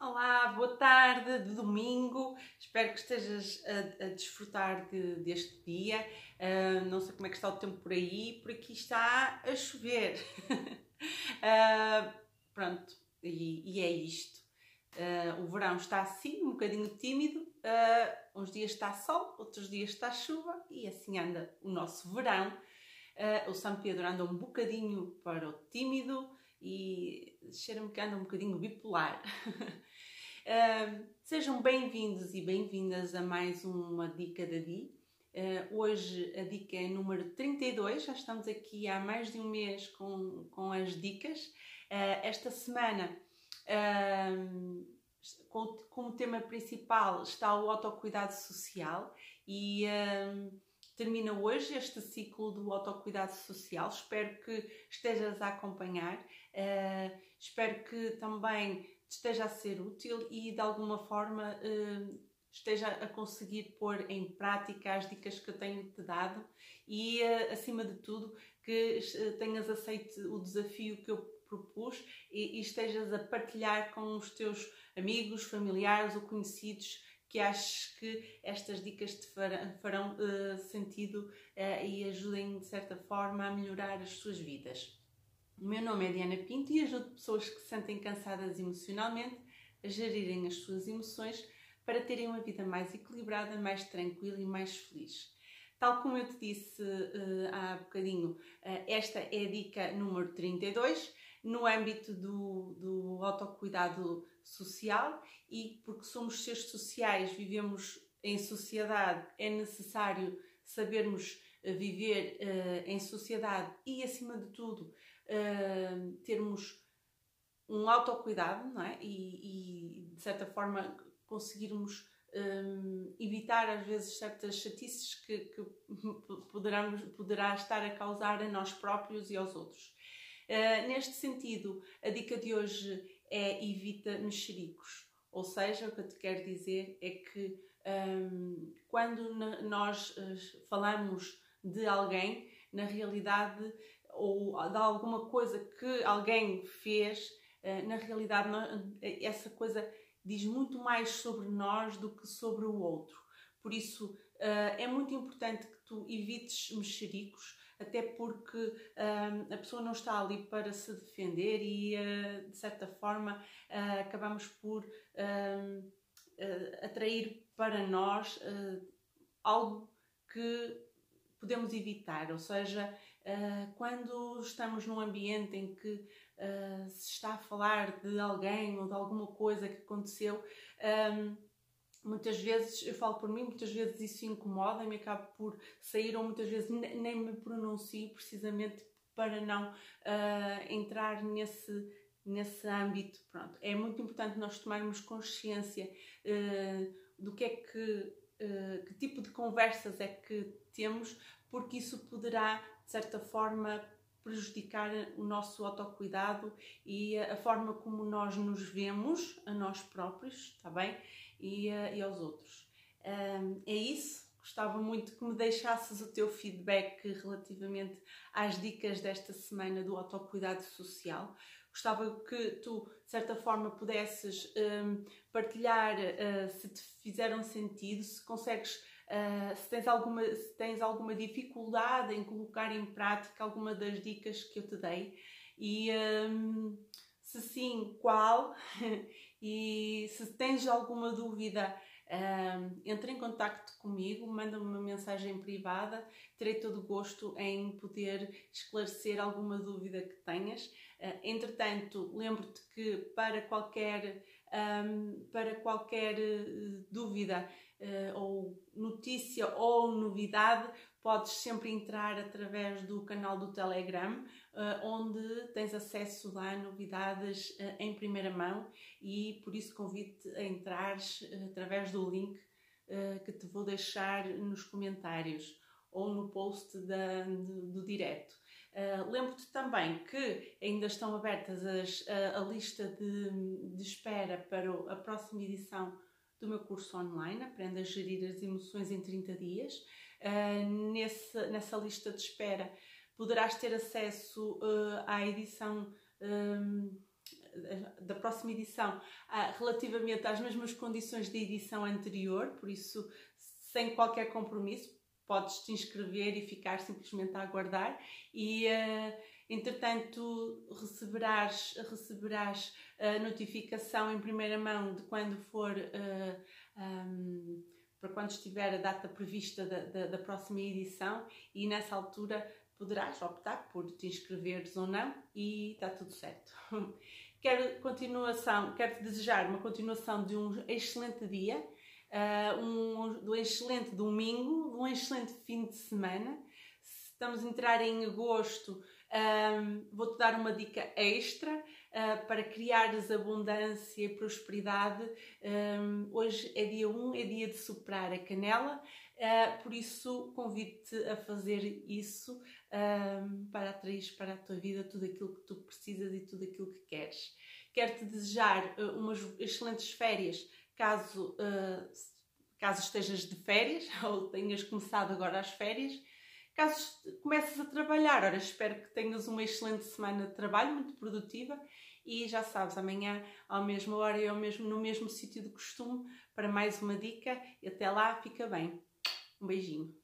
Olá, boa tarde de domingo. Espero que estejas a, a desfrutar de, deste dia. Uh, não sei como é que está o tempo por aí, por aqui está a chover. uh, pronto, e, e, é isto. Uh, o verão está assim, um bocadinho tímido. uns dias está sol, outros dias está chuva e assim anda o nosso verão. o São Pedro anda um bocadinho para o tímido e cheira-me que anda um bocadinho bipolar. uh, sejam bem-vindos e bem-vindas a mais uma Dica da Di. Uh, hoje a dica é número 32, já estamos aqui há mais de um mês com, com as dicas. Uh, esta semana, com, como tema principal, está o autocuidado social e termina hoje este ciclo do autocuidado social. Espero que estejas a acompanhar, uh, espero que também esteja a ser útil e de alguma forma uh, esteja a conseguir pôr em prática as dicas que eu tenho te dado e, uh, acima de tudo, que tenhas aceito o desafio que eu propus e, estejas a partilhar com os teus amigos, familiares ou conhecidos que aches que estas dicas te farão, sentido e ajudem de certa forma a melhorar as suas vidas. O meu nome é Diana Pinto e ajudo pessoas que se sentem cansadas emocionalmente a gerirem as suas emoções para terem uma vida mais equilibrada, mais tranquila e mais feliz. Tal como eu te disse uh, há bocadinho, esta é a dica número 32 no âmbito do, do autocuidado social e porque somos seres sociais, vivemos em sociedade, é necessário sabermos uh, viver uh, em sociedade e, acima de tudo, uh, termos um autocuidado não é? e, e de certa forma, conseguirmos um, evitar às vezes certas chatices que, que poderamos, poderá estar a causar a nós próprios e aos outros. Uh, neste sentido, a dica de hoje é evita mexericos. Ou seja, o que eu te quero dizer é que um, quando nós uh, falamos de alguém, na realidade, ou de alguma coisa que alguém fez, uh, na realidade, essa coisa diz muito mais sobre nós do que sobre o outro. Por isso, uh, é muito importante que tu evites mexericos, até porque uh, a pessoa não está ali para se defender e, de certa forma, acabamos por atrair para nós algo que podemos evitar, ou seja, quando estamos num ambiente em que se está a falar de alguém ou de alguma coisa que aconteceu, muitas vezes, eu falo por mim, muitas vezes isso incomoda-me, acabo por sair ou muitas vezes nem me pronuncio precisamente para não uh, entrar nesse, nesse âmbito. Pronto, é muito importante nós tomarmos consciência do que é que, uh, que tipo de conversas é que temos, porque isso poderá, de certa forma, prejudicar o nosso autocuidado e a forma como nós nos vemos a nós próprios, está bem? e, uh, e aos outros. É isso. Gostava muito que me deixasses o teu feedback relativamente às dicas desta semana do autocuidado social. Gostava que tu, de certa forma, pudesses um, partilhar uh, se te fizeram sentido, se consegues, uh, se, tens alguma, se tens alguma dificuldade em colocar em prática alguma das dicas que eu te dei. E um, se sim, qual? E se tens alguma dúvida, entre em contato comigo, manda-me uma mensagem privada, terei todo o gosto em poder esclarecer alguma dúvida que tenhas. Uh, entretanto, lembro-te que para qualquer, um, para qualquer uh, dúvida uh, ou notícia ou novidade, podes sempre entrar através do canal do Telegram, uh, onde tens acesso a novidades uh, em primeira mão e por isso convido-te a entrares uh, através do link que te vou deixar nos comentários ou no post da, do, do direto. Lembro-te também que ainda estão abertas as, a, a, lista de, de espera para a próxima edição do meu curso online, Aprenda a Gerir as Emoções em 30 Dias. Uh, nesse, nessa lista de espera poderás ter acesso uh, à edição um, da próxima edição relativamente às mesmas condições da edição anterior, por isso, sem qualquer compromisso, podes te inscrever e ficar simplesmente a aguardar e uh, entretanto receberás, receberás a notificação em primeira mão de quando for uh, um, para quando estiver a data prevista da, da, da, próxima edição e nessa altura poderás optar por te inscreveres ou não e está tudo certo. quero continuação, quero te desejar uma continuação de um excelente dia uh, um, um excelente domingo, um excelente fim de semana. Estamos a entrar em agosto, um, vou-te dar uma dica extra uh, para criares abundância e prosperidade. Um, hoje é dia 1, é dia de superar a canela, uh, por isso convido-te a fazer isso um, para atrair para a tua vida tudo aquilo que tu precisas e tudo aquilo que queres. Quero-te desejar uh, umas excelentes férias caso, caso estejas de férias ou tenhas começado agora as férias. Caso comeces a trabalhar, ora, espero que tenhas uma excelente semana de trabalho, muito produtiva. E já sabes, amanhã, à mesma hora e ao mesmo, no mesmo sítio de costume, para mais uma dica. E até lá, fica bem. Um beijinho.